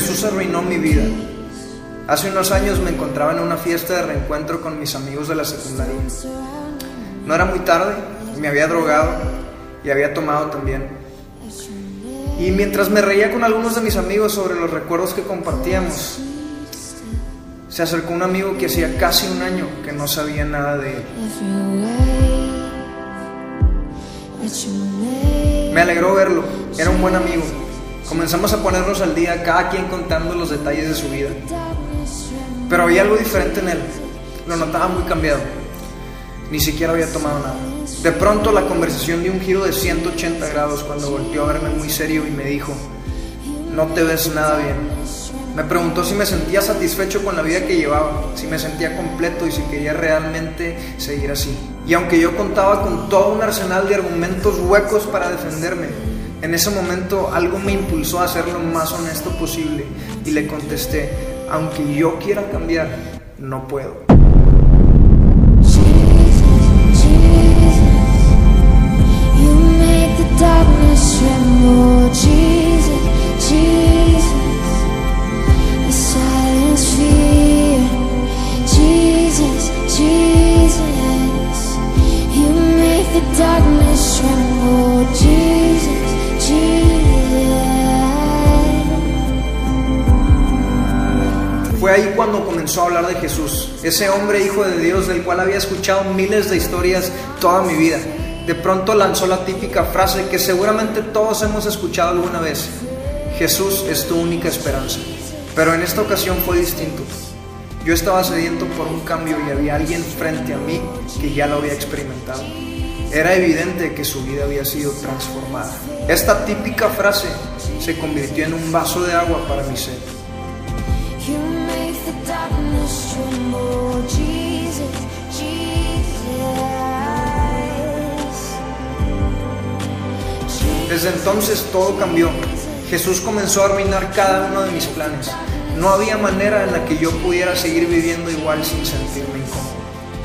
Jesús arruinó mi vida. Hace unos años me encontraba en una fiesta de reencuentro con mis amigos de la secundaria. No era muy tarde, me había drogado y había tomado también. Y mientras me reía con algunos de mis amigos sobre los recuerdos que compartíamos, se acercó un amigo que hacía casi un año que no sabía nada de él. Me alegró verlo, era un buen amigo. Comenzamos a ponernos al día, cada quien contando los detalles de su vida. Pero había algo diferente en él, lo notaba muy cambiado. Ni siquiera había tomado nada. De pronto la conversación dio un giro de 180 grados cuando volteó a verme muy serio y me dijo, no te ves nada bien. Me preguntó si me sentía satisfecho con la vida que llevaba, si me sentía completo y si quería realmente seguir así. Y aunque yo contaba con todo un arsenal de argumentos huecos para defenderme, en ese momento algo me impulsó a ser lo más honesto posible y le contesté, aunque yo quiera cambiar, no puedo. Fue ahí cuando comenzó a hablar de Jesús, ese hombre hijo de Dios del cual había escuchado miles de historias toda mi vida. De pronto lanzó la típica frase que seguramente todos hemos escuchado alguna vez. Jesús es tu única esperanza. Pero en esta ocasión fue distinto. Yo estaba sediento por un cambio y había alguien frente a mí que ya lo había experimentado. Era evidente que su vida había sido transformada. Esta típica frase se convirtió en un vaso de agua para mi sed. Desde entonces todo cambió. Jesús comenzó a arruinar cada uno de mis planes. No había manera en la que yo pudiera seguir viviendo igual sin sentirme.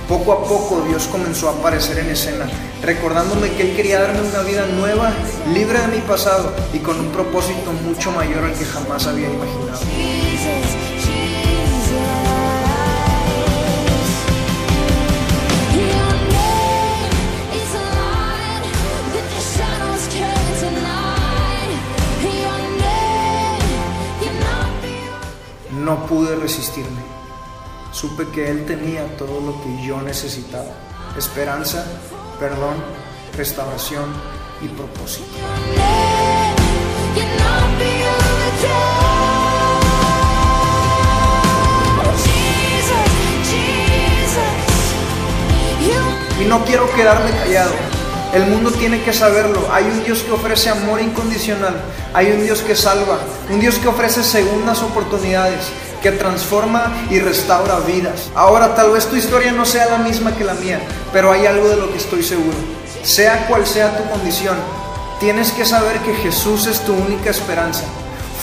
Poco a poco Dios comenzó a aparecer en escena, recordándome que Él quería darme una vida nueva, libre de mi pasado y con un propósito mucho mayor al que jamás había imaginado. No pude resistirme. Supe que Él tenía todo lo que yo necesitaba. Esperanza, perdón, restauración y propósito. Y no quiero quedarme callado. El mundo tiene que saberlo. Hay un Dios que ofrece amor incondicional. Hay un Dios que salva. Un Dios que ofrece segundas oportunidades. Que transforma y restaura vidas. Ahora tal vez tu historia no sea la misma que la mía. Pero hay algo de lo que estoy seguro. Sea cual sea tu condición. Tienes que saber que Jesús es tu única esperanza.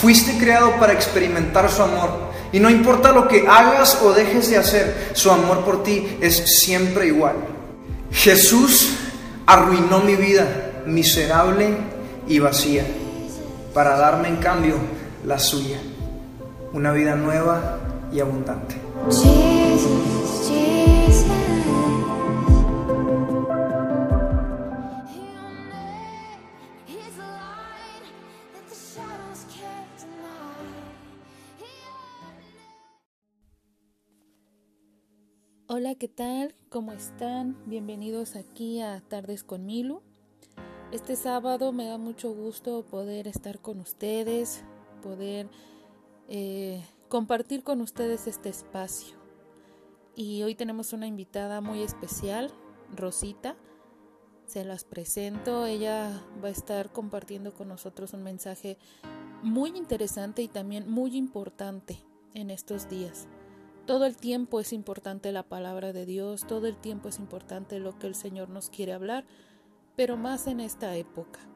Fuiste creado para experimentar su amor. Y no importa lo que hagas o dejes de hacer, su amor por ti es siempre igual. Jesús arruinó mi vida miserable y vacía para darme en cambio la suya, una vida nueva y abundante. Hola, ¿qué tal? ¿Cómo están? Bienvenidos aquí a Tardes con Milu. Este sábado me da mucho gusto poder estar con ustedes, poder eh, compartir con ustedes este espacio. Y hoy tenemos una invitada muy especial, Rosita. Se las presento. Ella va a estar compartiendo con nosotros un mensaje muy interesante y también muy importante en estos días. Todo el tiempo es importante la palabra de Dios, todo el tiempo es importante lo que el Señor nos quiere hablar, pero más en esta época.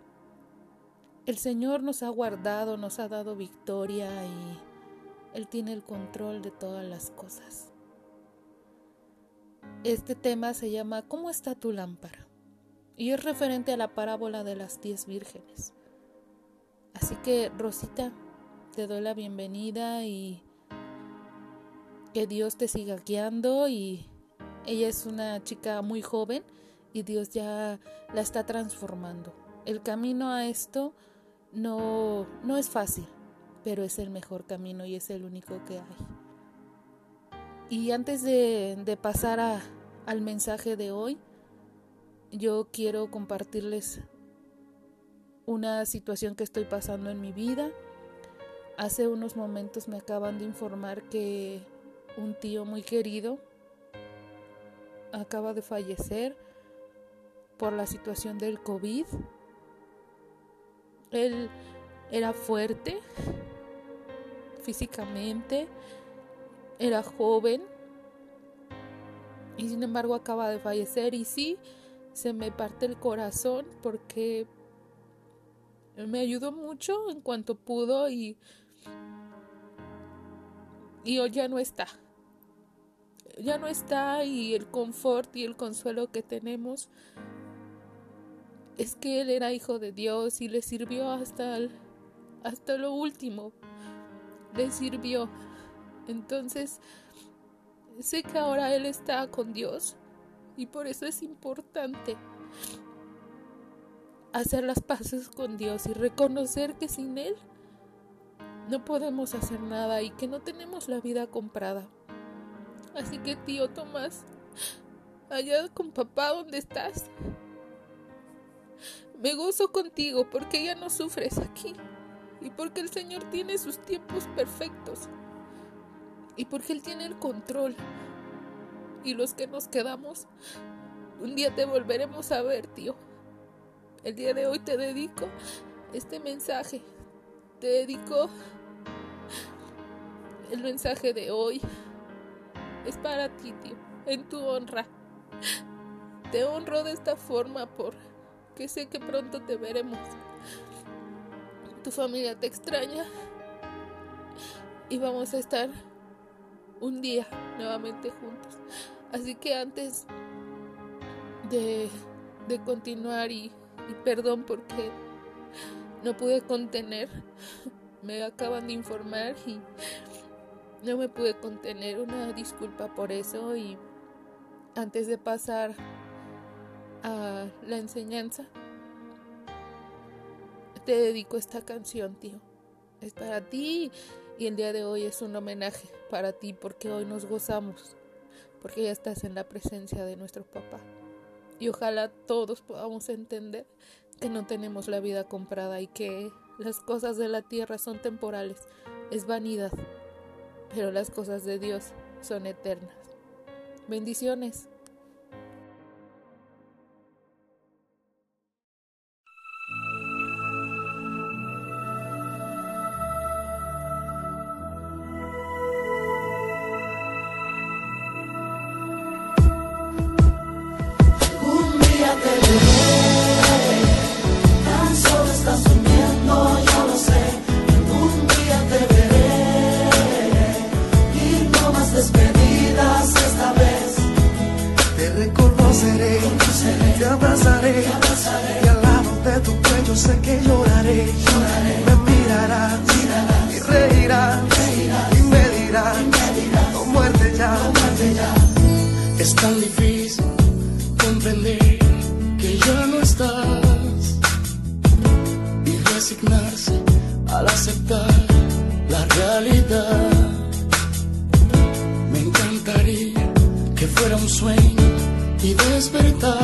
El Señor nos ha guardado, nos ha dado victoria y Él tiene el control de todas las cosas. Este tema se llama ¿Cómo está tu lámpara? Y es referente a la parábola de las diez vírgenes. Así que, Rosita, te doy la bienvenida y que Dios te siga guiando y ella es una chica muy joven y Dios ya la está transformando. El camino a esto no, no es fácil, pero es el mejor camino y es el único que hay. Y antes de, pasar a, al mensaje de hoy, yo quiero compartirles una situación que estoy pasando en mi vida. Hace unos momentos me acaban de informar que un tío muy querido acaba de fallecer por la situación del COVID. Él era fuerte físicamente, era joven y sin embargo acaba de fallecer y sí, se me parte el corazón porque me ayudó mucho en cuanto pudo y y hoy ya no está. Ya no está y el confort y el consuelo que tenemos es que él era hijo de Dios y le sirvió hasta hasta lo último. Le sirvió. Entonces, sé que ahora él está con Dios y por eso es importante hacer las paces con Dios y reconocer que sin Él no podemos hacer nada y que no tenemos la vida comprada. Así que tío Tomás, allá con papá donde estás, me gozo contigo porque ya no sufres aquí y porque el Señor tiene sus tiempos perfectos y porque Él tiene el control y los que nos quedamos, un día te volveremos a ver, tío. El día de hoy te dedico este mensaje. Te dedico el mensaje de hoy. Es para ti, tío, en tu honra. Te honro de esta forma porque sé que pronto te veremos. Tu familia te extraña y vamos a estar un día nuevamente juntos. Así que antes de, continuar y, y perdón porque no pude contener, me acaban de informar y no me pude contener. Una disculpa por eso y antes de pasar la enseñanza, te dedico esta canción, tío. Es para ti y el día de hoy es un homenaje para ti porque hoy nos gozamos porque ya estás en la presencia de nuestro papá. Y ojalá todos podamos entender que no tenemos la vida comprada y que las cosas de la tierra son temporales, es vanidad, pero las cosas de Dios son eternas. Bendiciones. y al lado de tu cuello sé que lloraré. lloraré. Me mirarás y reirás y me dirás, no muerte ya. Es tan difícil comprender que ya no estás y resignarse al aceptar la realidad. Me encantaría que fuera un sueño y despertar.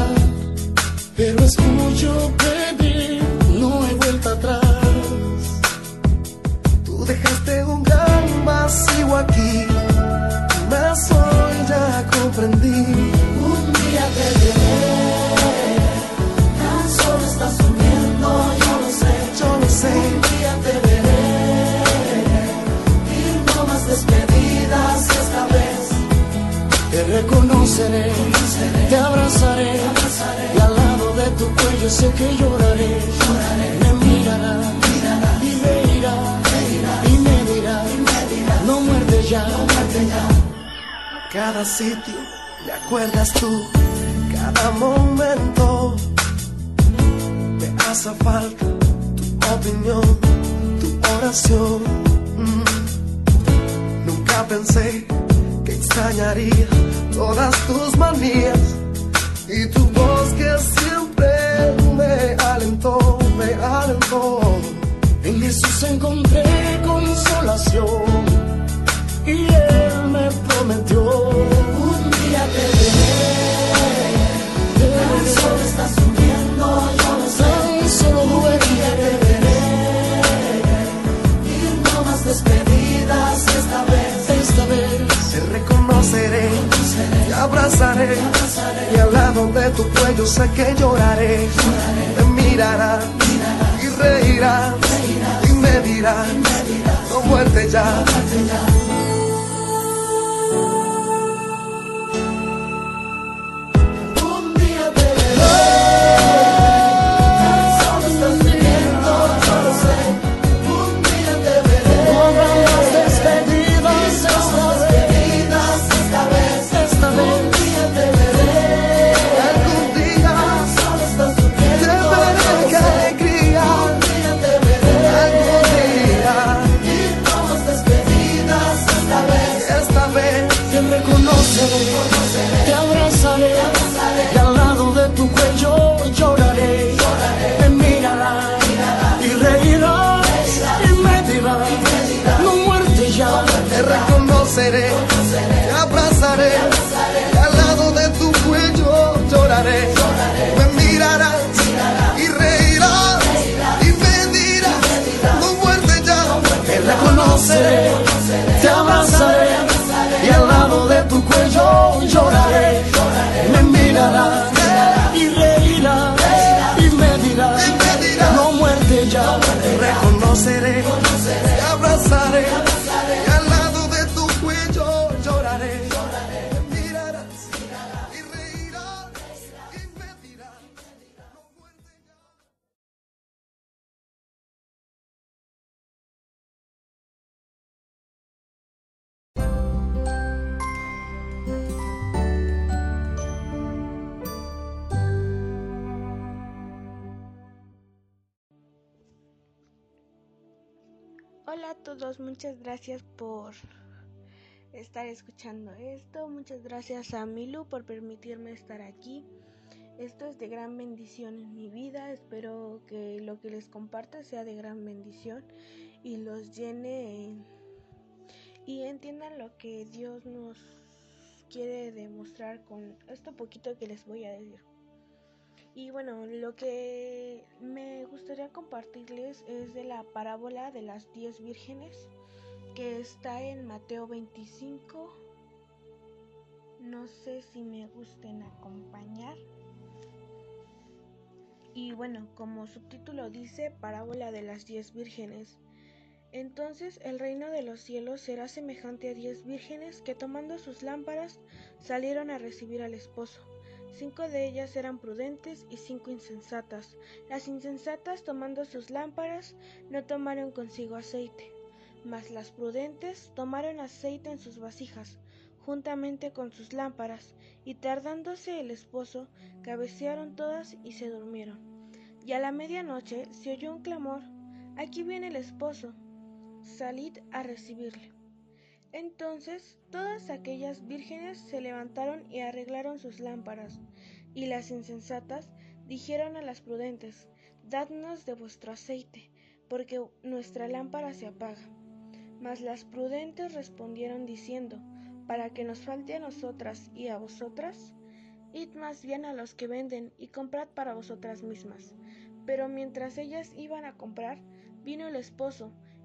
Cada sitio me acuerdas tú, cada momento. Me hace falta tu opinión, tu oración. Día pensé que extrañaría todas tus manías. Y tu voz que siempre me alentó, me alentó. En Jesús encontré consolación y Él me prometió un día te veré. El sol está subiendo, yo no sé, solo duerme. te veré y no más despedidas esta vez, esta vez. Te reconoceré, te abrazaré, y al lado de tu cuello sé que lloraré. Te mirarás y reirás y me dirás, no muerte ya. Un te Hola a todos, muchas gracias por estar escuchando esto. Muchas gracias a Milu por permitirme estar aquí. Esto es de gran bendición en mi vida. Espero que lo que les comparta sea de gran bendición y los llene en- y entiendan lo que Dios nos quiere demostrar con esto poquito que les voy a decir. Y bueno, lo que me gustaría compartirles es de la parábola de las diez vírgenes que está en Mateo 25. No sé si me gusten acompañar. Y bueno, como subtítulo dice parábola de las diez vírgenes. Entonces el reino de los cielos será semejante a diez vírgenes que tomando sus lámparas salieron a recibir al esposo. Cinco de ellas eran prudentes y cinco insensatas. Las insensatas, tomando sus lámparas, no tomaron consigo aceite, mas las prudentes tomaron aceite en sus vasijas, juntamente con sus lámparas, y tardándose el esposo, cabecearon todas y se durmieron. Y a la medianoche se oyó un clamor, Aquí viene el esposo, salid a recibirle. Entonces todas aquellas vírgenes se levantaron y arreglaron sus lámparas, y las insensatas dijeron a las prudentes, Dadnos de vuestro aceite, porque nuestra lámpara se apaga. Mas las prudentes respondieron diciendo, Para que nos falte a nosotras y a vosotras, id más bien a los que venden y comprad para vosotras mismas. Pero mientras ellas iban a comprar, vino el esposo,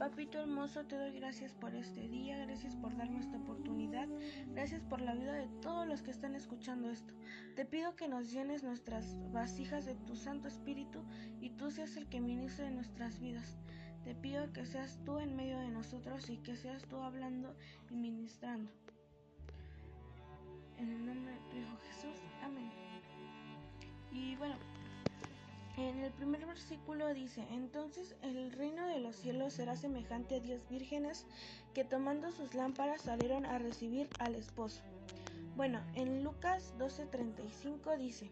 Papito hermoso, te doy gracias por este día, gracias por darme esta oportunidad, gracias por la vida de todos los que están escuchando esto. Te pido que nos llenes nuestras vasijas de tu Santo Espíritu y tú seas el que ministre en nuestras vidas. Te pido que seas tú en medio de nosotros y que seas tú hablando y ministrando. en el nombre de tu Hijo Jesús. Amén. Y bueno, en el primer versículo dice, entonces el reino de los cielos será semejante a diez vírgenes que tomando sus lámparas salieron a recibir al esposo. Bueno, en Lucas 12:35 dice,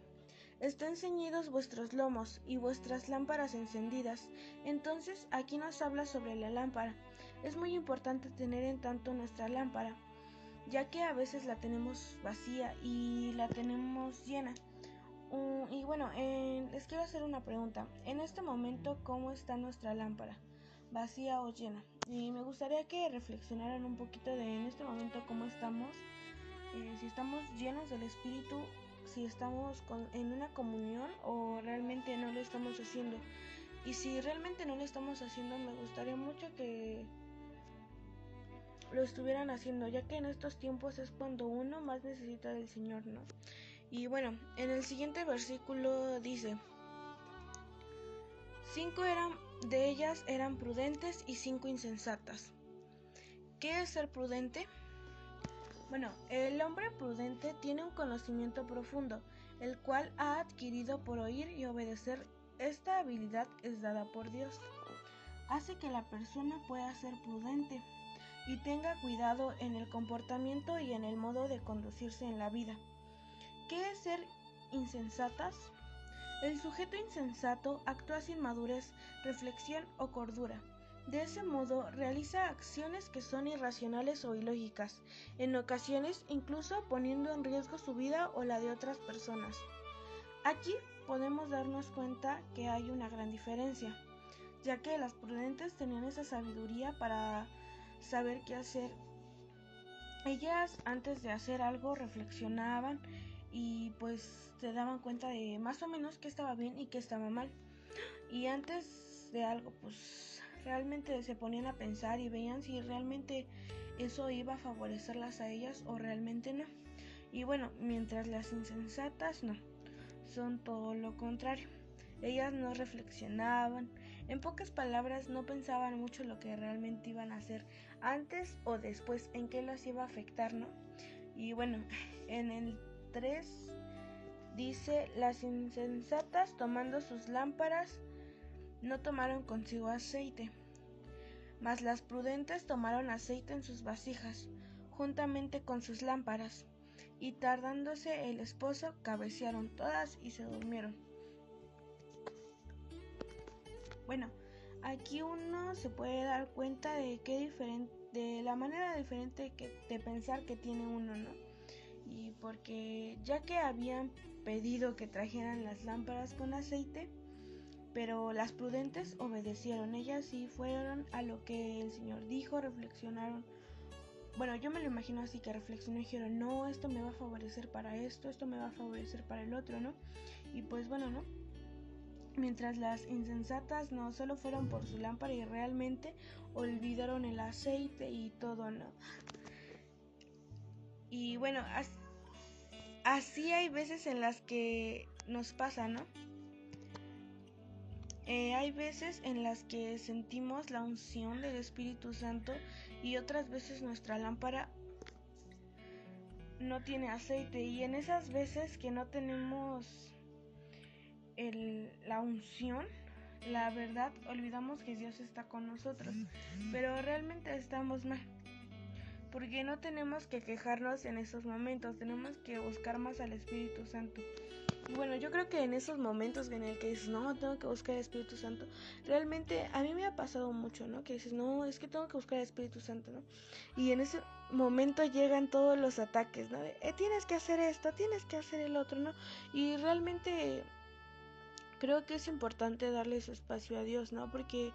Estén ceñidos vuestros lomos y vuestras lámparas encendidas. Entonces aquí nos habla sobre la lámpara. Es muy importante tener en tanto nuestra lámpara, ya que a veces la tenemos vacía y la tenemos llena. Mm, y bueno, les quiero hacer una pregunta. En este momento, ¿cómo está nuestra lámpara? ¿Vacía o llena? Y me gustaría que reflexionaran un poquito de en este momento cómo estamos. Eh, si estamos llenos del Espíritu si estamos en una comunión o realmente no lo estamos haciendo. Y si realmente no lo estamos haciendo, me gustaría mucho que lo estuvieran haciendo, ya que en estos tiempos es cuando uno más necesita del Señor, ¿no? Y bueno, en el siguiente versículo dice, cinco eran de ellas eran prudentes y cinco insensatas. ¿Qué es ser prudente? Bueno, el hombre prudente tiene un conocimiento profundo, el cual ha adquirido por oír y obedecer. Esta habilidad es dada por Dios. Hace que la persona pueda ser prudente y tenga cuidado en el comportamiento y en el modo de conducirse en la vida. ¿Qué es ser insensatas? El sujeto insensato actúa sin madurez, reflexión o cordura de ese modo, realiza acciones que son irracionales o ilógicas, en ocasiones incluso poniendo en riesgo su vida o la de otras personas. Aquí podemos darnos cuenta que hay una gran diferencia, ya que las prudentes tenían esa sabiduría para saber qué hacer. Ellas antes de hacer algo reflexionaban y pues se daban cuenta de más o menos qué estaba bien y qué estaba mal. Y antes de algo pues realmente se ponían a pensar y veían si realmente eso iba a favorecerlas a ellas o realmente no. Y bueno, mientras las insensatas no, son todo lo contrario. Ellas no reflexionaban, en pocas palabras no pensaban mucho lo que realmente iban a hacer antes o después, en qué las iba a afectar, ¿no? Y bueno, en el 3 dice, las insensatas tomando sus lámparas no tomaron consigo aceite, mas las prudentes tomaron aceite en sus vasijas, juntamente con sus lámparas, y tardándose el esposo, cabecearon todas y se durmieron. Bueno, aquí uno se puede dar cuenta de qué diferente, de la manera diferente que, de pensar que tiene uno, ¿no? Y porque ya que habían pedido que trajeran las lámparas con aceite, pero las prudentes obedecieron, ellas sí fueron a lo que el Señor dijo, reflexionaron. Bueno, yo me lo imagino así que reflexionó y dijeron, no, esto me va a favorecer para esto, esto me va a favorecer para el otro, ¿no? Y pues bueno, ¿no? Mientras las insensatas no solo fueron por su lámpara y realmente olvidaron el aceite y todo, ¿no? Y bueno, así hay veces en las que nos pasa, ¿no? Eh, hay veces en las que sentimos la unción del Espíritu Santo y otras veces nuestra lámpara no tiene aceite y en esas veces que no tenemos la unción, la verdad, olvidamos que Dios está con nosotros, pero realmente estamos mal. Porque no tenemos que quejarnos en esos momentos, tenemos que buscar más al Espíritu Santo bueno, yo creo que en esos momentos en el que dices, no, tengo que buscar el Espíritu Santo, realmente a mí me ha pasado mucho, ¿no? Que dices, no, es que tengo que buscar el Espíritu Santo, ¿no? Y en ese momento llegan todos los ataques, ¿no? Eh, tienes que hacer esto, tienes que hacer el otro, ¿no? Y realmente creo que es importante darle su espacio a Dios, ¿no? Porque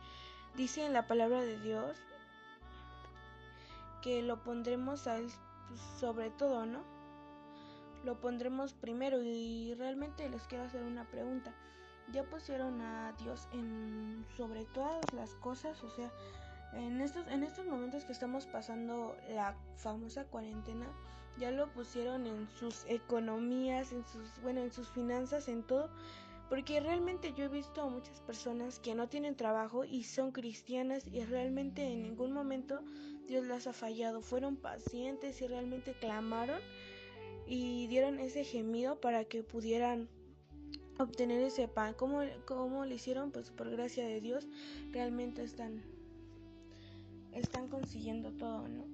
dice en la palabra de Dios que lo pondremos a Él pues, sobre todo, ¿no? lo pondremos primero y realmente les quiero hacer una pregunta. ¿Ya pusieron a Dios en sobre todas las cosas? O sea, en estos, en estos momentos que estamos pasando la famosa cuarentena, ya lo pusieron en sus economías, en sus, bueno, en sus finanzas, en todo. Porque realmente yo he visto a muchas personas que no tienen trabajo y son cristianas y realmente en ningún momento Dios las ha fallado. Fueron pacientes y realmente clamaron y dieron ese gemido para que pudieran obtener ese pan. ¿Cómo, cómo lo hicieron? Pues por gracia de Dios realmente están, están consiguiendo todo, ¿no?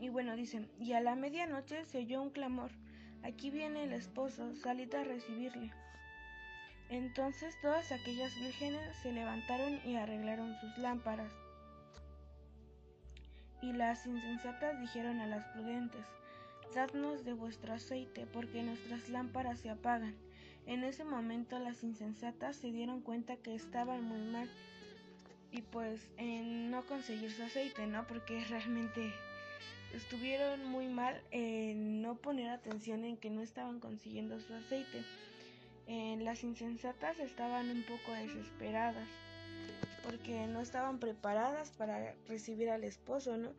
Y bueno, dicen, y a la medianoche se oyó un clamor. Aquí viene el esposo, salid a recibirle. Entonces todas aquellas vírgenes se levantaron y arreglaron sus lámparas. Y las insensatas dijeron a las prudentes, Dadnos de vuestro aceite, porque nuestras lámparas se apagan. En ese momento las insensatas se dieron cuenta que estaban muy mal y pues en no conseguir su aceite, ¿no? Porque realmente estuvieron muy mal en no poner atención en que no estaban consiguiendo su aceite. Las insensatas estaban un poco desesperadas porque no estaban preparadas para recibir al esposo, ¿no?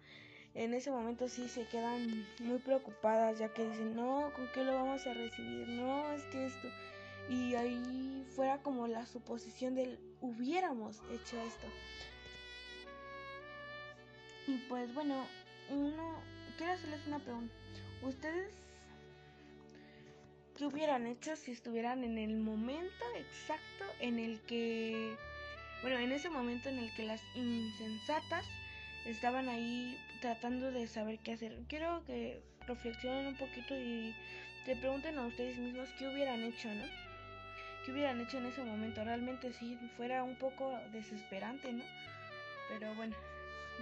En ese momento sí se quedan muy preocupadas ya que dicen, no, ¿con qué lo vamos a recibir? No, es que esto... Y ahí fuera como la suposición del hubiéramos hecho esto. Y pues bueno, uno, quiero hacerles una pregunta. ¿Ustedes qué hubieran hecho si estuvieran en el momento exacto en el que, bueno, en ese momento en el que las insensatas estaban ahí tratando de saber qué hacer? Quiero que reflexionen un poquito y te pregunten a ustedes mismos qué hubieran hecho, ¿no? ¿Qué hubieran hecho en ese momento? Realmente sí fuera un poco desesperante, ¿no? Pero bueno,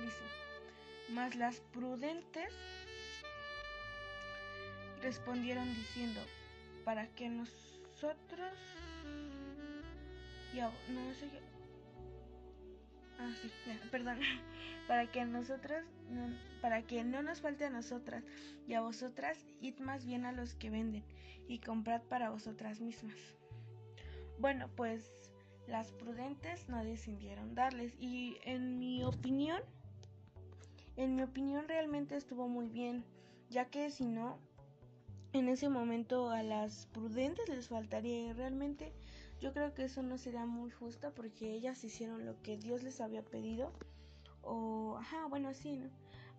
dice más las prudentes respondieron diciendo, para que nosotros... Ya, no sé Ah, sí, perdón. Para que nosotros, para que no nos falte a nosotras y a vosotras, id más bien a los que venden y comprad para vosotras mismas. Bueno, pues las prudentes no decidieron darles y en mi opinión en mi opinión realmente estuvo muy bien, ya que si no, en ese momento a las prudentes les faltaría y realmente yo creo que eso no sería muy justo porque ellas hicieron lo que Dios les había pedido o, ajá, bueno, sí, ¿no?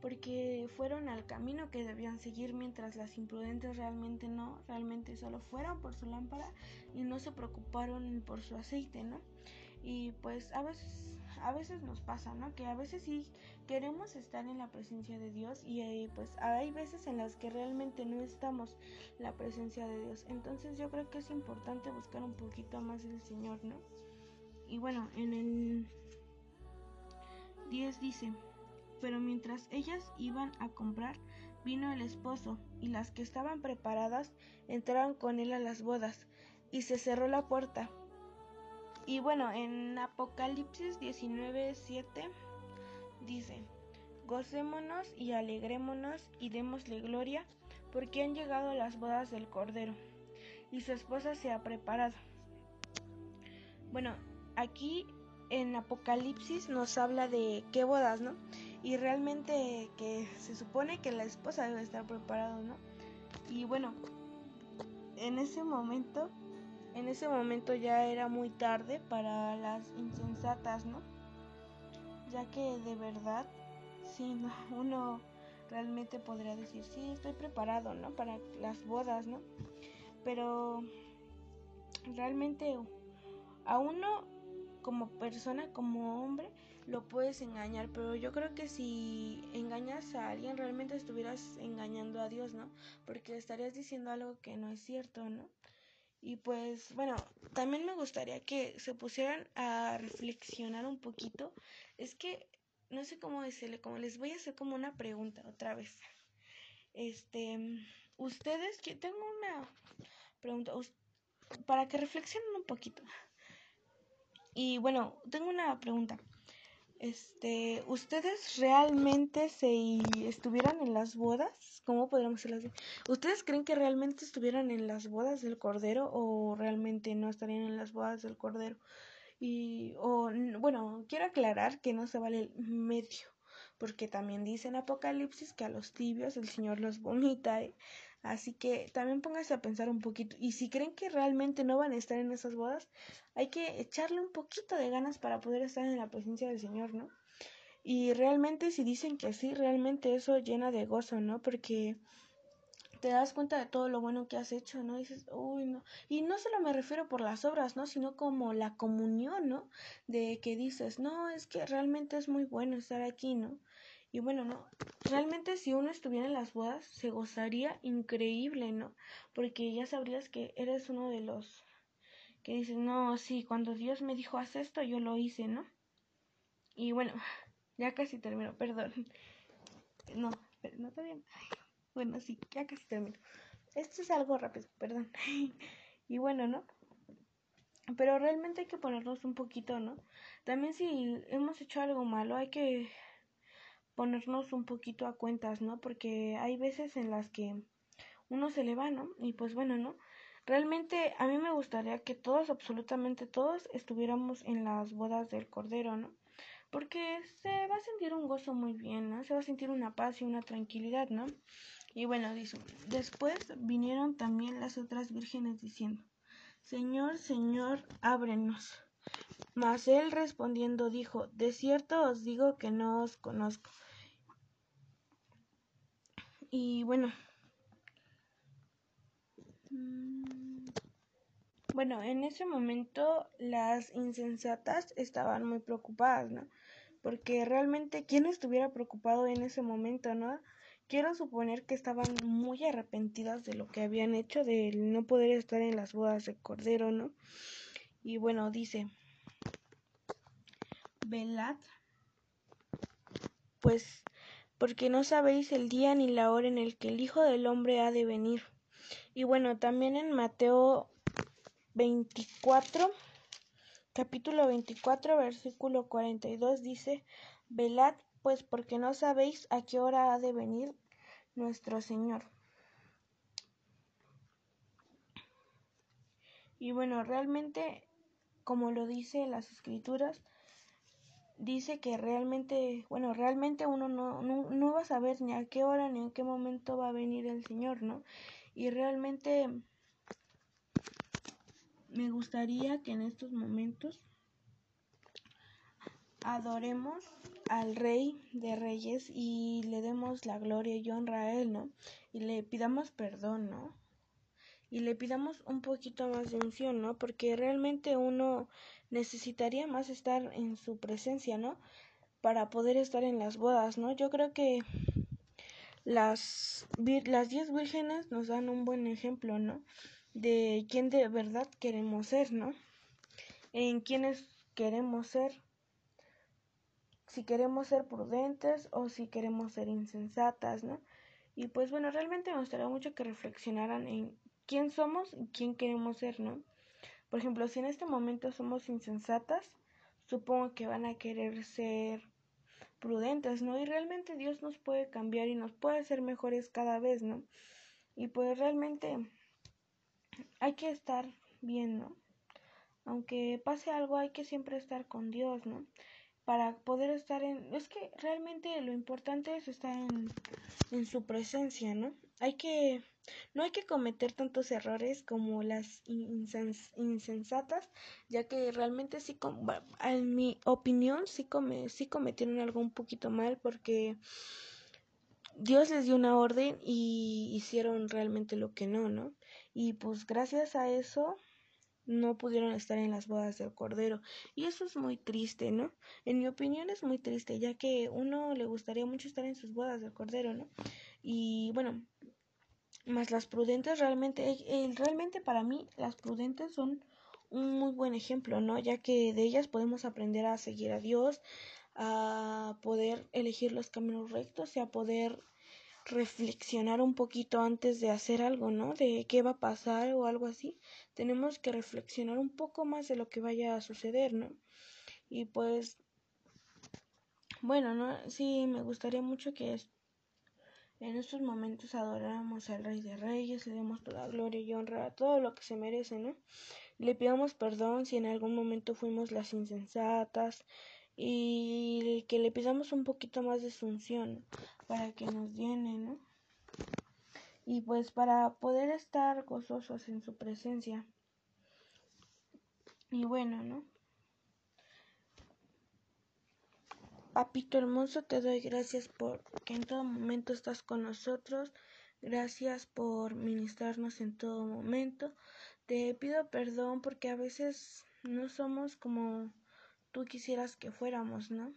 Porque fueron al camino que debían seguir mientras las imprudentes realmente no, realmente solo fueron por su lámpara y no se preocuparon por su aceite, ¿no? Y pues a veces a veces nos pasa, ¿no? Que a veces sí queremos estar en la presencia de Dios y eh, pues hay veces en las que realmente no estamos la presencia de Dios. Entonces yo creo que es importante buscar un poquito más del Señor, ¿no? Y bueno, en el 10 dice, pero mientras ellas iban a comprar, vino el esposo y las que estaban preparadas entraron con él a las bodas y se cerró la puerta y bueno, en Apocalipsis 19:7 dice, Gocémonos y alegrémonos y démosle gloria, porque han llegado las bodas del Cordero, y su esposa se ha preparado. Bueno, aquí en Apocalipsis nos habla de qué bodas, ¿no? Y realmente que se supone que la esposa debe estar preparada, ¿no? Y bueno, en ese momento en ese momento ya era muy tarde para las insensatas, ¿no? Ya que de verdad, sí, uno realmente podría decir, sí, estoy preparado, ¿no? Para las bodas, ¿no? Pero realmente a uno como persona, como hombre, lo puedes engañar, pero yo creo que si engañas a alguien realmente estuvieras engañando a Dios, ¿no? Porque estarías diciendo algo que no es cierto, ¿no? Y pues bueno, también me gustaría que se pusieran a reflexionar un poquito. Es que no sé cómo decirle, como les voy a hacer como una pregunta otra vez. Este, ustedes, que tengo una pregunta para que reflexionen un poquito. Y bueno, tengo una pregunta. Este, ¿ustedes realmente se estuvieran en las bodas? ¿Cómo podríamos decirlo ¿Ustedes creen que realmente estuvieran en las bodas del Cordero o realmente no estarían en las bodas del Cordero? Y, o, bueno, quiero aclarar que no se vale el medio, porque también dice en Apocalipsis que a los tibios el Señor los vomita. Así que también pónganse a pensar un poquito. Y si creen que realmente no van a estar en esas bodas, hay que echarle un poquito de ganas para poder estar en la presencia del Señor, ¿no? Y realmente si dicen que sí, realmente eso llena de gozo, ¿no? Porque te das cuenta de todo lo bueno que has hecho, ¿no? dices, uy, no. Y no solo me refiero por las obras, ¿no? Sino como la comunión, ¿no? De que dices, no, es que realmente es muy bueno estar aquí, ¿no? Y bueno, ¿no? Realmente si uno estuviera en las bodas, se gozaría increíble, ¿no? Porque ya sabrías que eres uno de los que dices, no, sí, cuando Dios me dijo, haz esto, yo lo hice, ¿no? Y bueno, ya casi termino, perdón. No, pero no está bien. Bueno, sí, ya casi termino. Esto es algo rápido, perdón. y bueno, ¿no? Pero realmente hay que ponernos un poquito, ¿no? También si hemos hecho algo malo, hay que ponernos un poquito a cuentas, ¿no? Porque hay veces en las que uno se le va, ¿no? Y pues bueno, ¿no? Realmente a mí me gustaría que todos, absolutamente todos, estuviéramos en las bodas del Cordero, ¿no? Porque se va a sentir un gozo muy bien, ¿no? Se va a sentir una paz y una tranquilidad, ¿no? Y bueno, dice, después vinieron también las otras vírgenes diciendo, Señor, Señor, ábrenos. Mas él respondiendo dijo, De cierto os digo que no os conozco. Y bueno, mm, bueno, en ese momento las insensatas estaban muy preocupadas, ¿no? Porque realmente, ¿quién estuviera preocupado en ese momento, no? Quiero suponer que estaban muy arrepentidas de lo que habían hecho, de no poder estar en las bodas de Cordero, ¿no? Y bueno, dice, velad, pues porque no sabéis el día ni la hora en el que el Hijo del Hombre ha de venir. Y bueno, también en Mateo 24, capítulo 24, versículo 42 dice, velad pues porque no sabéis a qué hora ha de venir nuestro Señor. Y bueno, realmente, como lo dice las escrituras, dice que realmente, bueno, realmente uno no, no, no, va a saber ni a qué hora ni en qué momento va a venir el Señor, ¿no? Y realmente me gustaría que en estos momentos adoremos al Rey de Reyes y le demos la gloria y honra a Él, ¿no? Y le pidamos perdón, ¿no? Y le pidamos un poquito más de unción, ¿no? Porque realmente uno necesitaría más estar en su presencia, ¿no? Para poder estar en las bodas, ¿no? Yo creo que las, las diez vírgenes nos dan un buen ejemplo, ¿no? De quién de verdad queremos ser, ¿no? En quiénes queremos ser si queremos ser prudentes o si queremos ser insensatas, ¿no? Y pues bueno, realmente me gustaría mucho que reflexionaran en quién somos y quién queremos ser, ¿no? Por ejemplo, si en este momento somos insensatas, supongo que van a querer ser prudentes, ¿no? Y realmente Dios nos puede cambiar y nos puede hacer mejores cada vez, ¿no? Y pues realmente hay que estar bien, ¿no? Aunque pase algo, hay que siempre estar con Dios, ¿no? para poder estar en... Es que realmente lo importante es estar en, su presencia, ¿no? Hay que... No hay que cometer tantos errores como las insensatas, ya que realmente sí, en mi opinión, sí, sí cometieron algo un poquito mal porque Dios les dio una orden y hicieron realmente lo que no, ¿no? Y pues gracias a eso no pudieron estar en las bodas del Cordero. Y eso es muy triste, ¿no? En mi opinión es muy triste, ya que uno le gustaría mucho estar en sus bodas del Cordero, ¿no? Y bueno, más las prudentes realmente, eh, realmente para mí las prudentes son un muy buen ejemplo, ¿no? Ya que de ellas podemos aprender a seguir a Dios, a poder elegir los caminos rectos y a poder reflexionar un poquito antes de hacer algo, ¿no? De qué va a pasar o algo así. Tenemos que reflexionar un poco más de lo que vaya a suceder, ¿no? Y pues, bueno, ¿no? Sí, me gustaría mucho que en estos momentos adoráramos al Rey de Reyes, le demos toda gloria y honra a todo lo que se merece, ¿no? Le pidamos perdón si en algún momento fuimos las insensatas, y que le pidamos un poquito más de sunción para que nos llene, ¿no? Y pues para poder estar gozosos en su presencia. Y bueno, ¿no? Papito hermoso, te doy gracias por que en todo momento estás con nosotros. Gracias por ministrarnos en todo momento. Te pido perdón porque a veces no somos como tú quisieras que fuéramos, ¿no?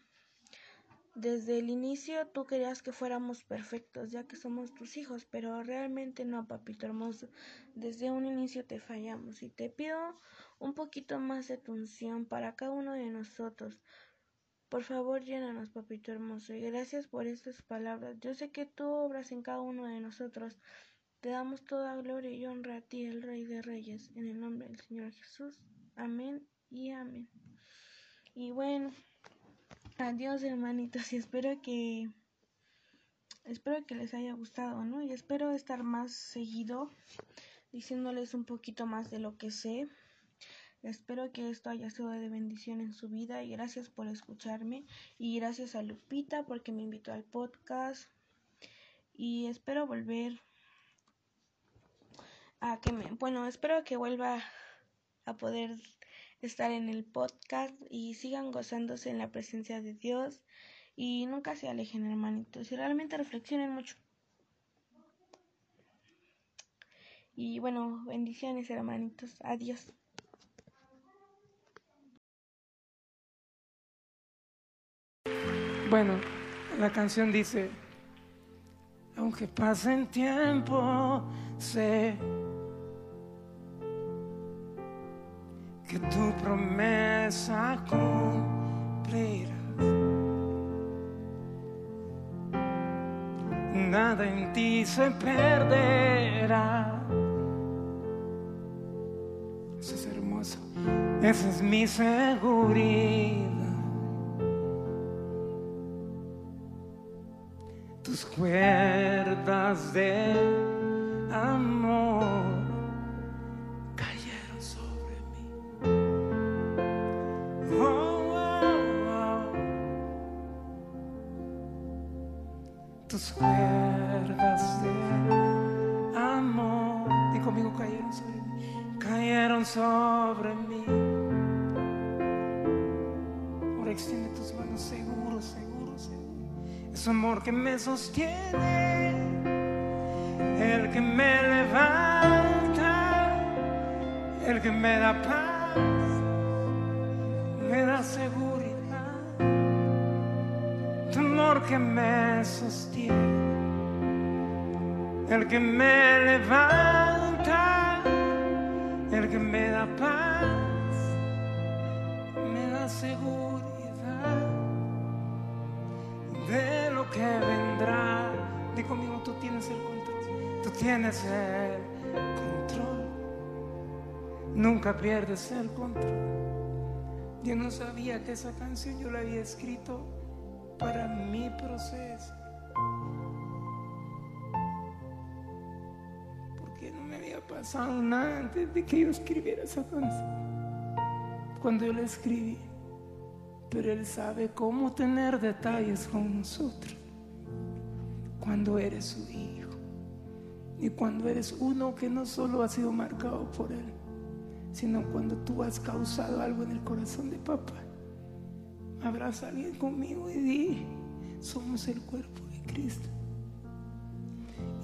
Desde el inicio tú querías que fuéramos perfectos, ya que somos tus hijos, pero realmente no, papito hermoso. Desde un inicio te fallamos y te pido un poquito más de tu unción para cada uno de nosotros. Por favor, llénanos, papito hermoso, y gracias por estas palabras. Yo sé que tú obras en cada uno de nosotros. Te damos toda gloria y honra a ti, el Rey de Reyes, en el nombre del Señor Jesús. Amén y amén. Y bueno. Adiós hermanitos y espero que espero que les haya gustado, ¿no? Y espero estar más seguido diciéndoles un poquito más de lo que sé. Espero que esto haya sido de bendición en su vida y gracias por escucharme y gracias a Lupita porque me invitó al podcast y espero volver a que me bueno, espero que vuelva a poder estar en el podcast y sigan gozándose en la presencia de Dios y nunca se alejen hermanitos y realmente reflexionen mucho. Y bueno, bendiciones hermanitos. Adiós. Bueno, la canción dice, aunque pasen tiempo, sé que tu promesa cumplirás. Nada en ti se perderá. Eso es hermoso. Esa es mi seguridad. Tus cuerdas de sostiene, el que me levanta, el que me da paz, me da seguridad. Tu amor que me sostiene, el que me levanta, el que me da paz, me da seguridad que vendrá. Di conmigo, tú tienes el control. Tú tienes el control. Nunca pierdes el control. Yo no sabía que esa canción yo la había escrito para mi proceso. Porque no me había pasado nada antes de que yo escribiera esa canción. Cuando yo la escribí pero Él sabe cómo tener detalles con nosotros cuando eres su hijo y cuando eres uno que no solo ha sido marcado por Él, sino cuando tú has causado algo en el corazón de papá. Abraza a alguien conmigo y di, somos el cuerpo de Cristo.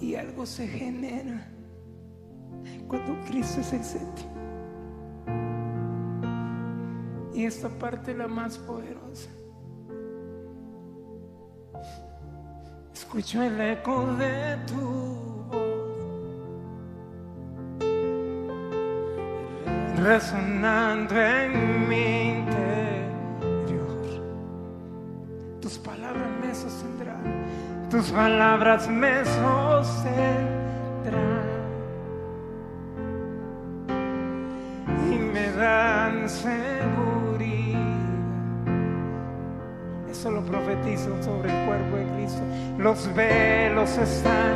Y algo se genera cuando Cristo es el centro. Esta parte la más poderosa. Escucho el eco de tu voz resonando en mi interior. Tus palabras me sostendrán, tus palabras me sostendrán sobre el cuerpo de Cristo. Los velos están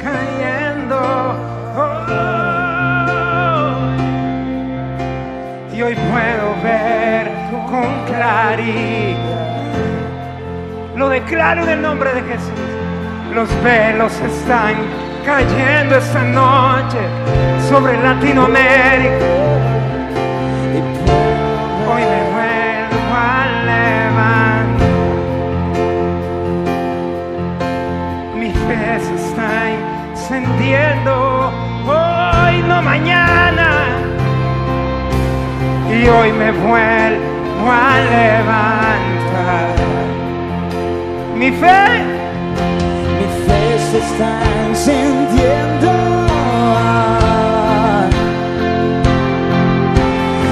cayendo. Y hoy puedo ver con claridad. Lo declaro en el nombre de Jesús. Los velos están cayendo esta noche sobre Latinoamérica. mañana y hoy me vuelvo a levantar. Mi fe, mi fe se está encendiendo.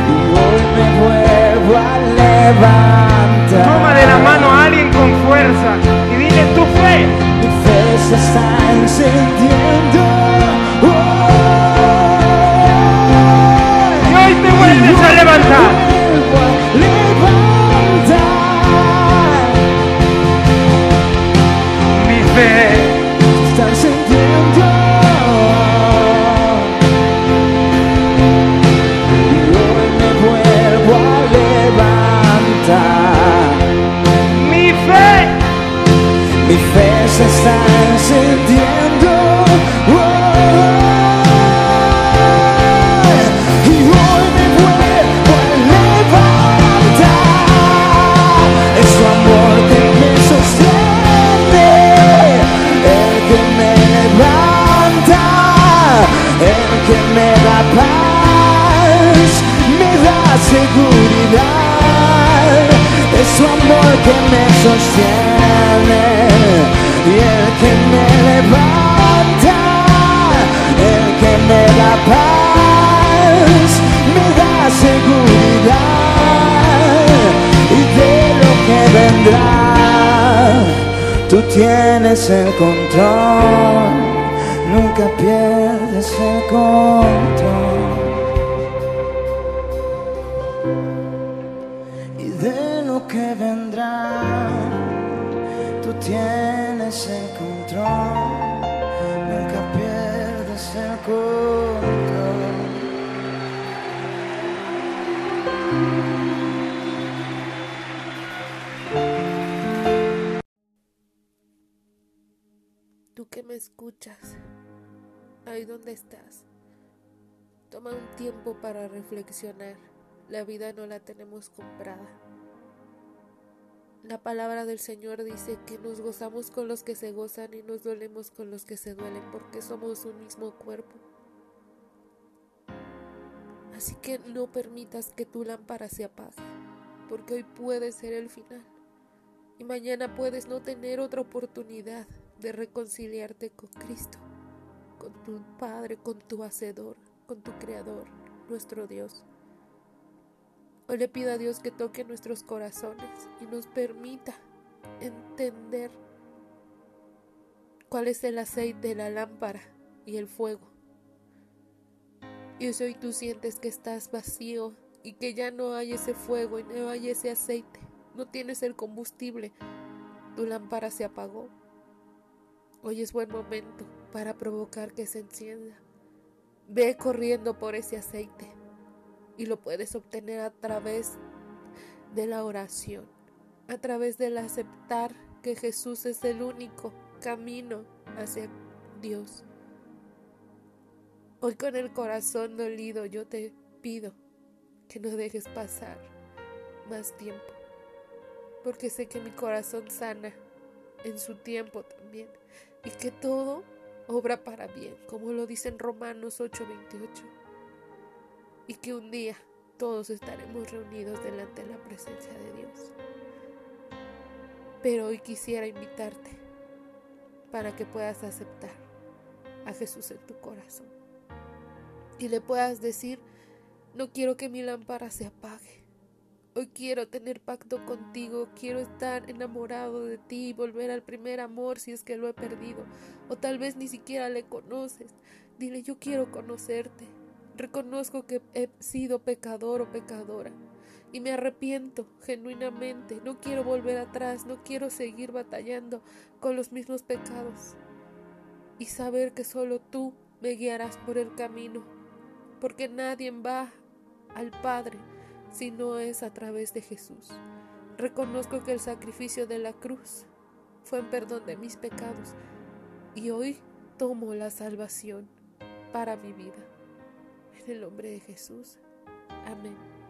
Y hoy me vuelvo a levantar. Toma de la mano a alguien con fuerza y dile tu fe. Mi fe se está encendiendo. Vuelves a levantar. Mi fe, da paz, me da seguridad. Es su amor que me sostiene y el que me levanta, el que me da paz, me da seguridad y de lo que vendrá. Tú tienes el control, nunca pierdes el control. y de lo que vendrá. Tú tienes el control, nunca pierdes el control. Tú que me escuchas, ahí donde estás, toma un tiempo para reflexionar. La vida no la tenemos comprada. La palabra del Señor dice que nos gozamos con los que se gozan y nos dolemos con los que se duelen porque somos un mismo cuerpo. Así que no permitas que tu lámpara se apague, porque hoy puede ser el final y mañana puedes no tener otra oportunidad de reconciliarte con Cristo, con tu Padre, con tu Hacedor, con tu Creador, nuestro Dios. Hoy le pido a Dios que toque nuestros corazones y nos permita entender cuál es el aceite de la lámpara y el fuego. Y hoy tú sientes que estás vacío y que ya no hay ese fuego y no hay ese aceite, no tienes el combustible, tu lámpara se apagó. Hoy es buen momento para provocar que se encienda. Ve corriendo por ese aceite y lo puedes obtener a través de la oración, a través del aceptar que Jesús es el único camino hacia Dios. Hoy con el corazón dolido yo te pido que no dejes pasar más tiempo, porque sé que mi corazón sana en su tiempo también y que todo obra para bien, como lo dice en Romanos 8:28, y que un día todos estaremos reunidos delante de la presencia de Dios. Pero hoy quisiera invitarte para que puedas aceptar a Jesús en tu corazón y le puedas decir, no quiero que mi lámpara se apague. Hoy quiero tener pacto contigo, quiero estar enamorado de ti y volver al primer amor si es que lo he perdido, o tal vez ni siquiera le conoces. Dile, yo quiero conocerte. Reconozco que he sido pecador o pecadora y me arrepiento genuinamente. No quiero volver atrás, no quiero seguir batallando con los mismos pecados. Y saber que solo tú me guiarás por el camino, porque nadie va al Padre si no es a través de Jesús. Reconozco que el sacrificio de la cruz fue en perdón de mis pecados y hoy tomo la salvación para mi vida. En el nombre de Jesús. Amén.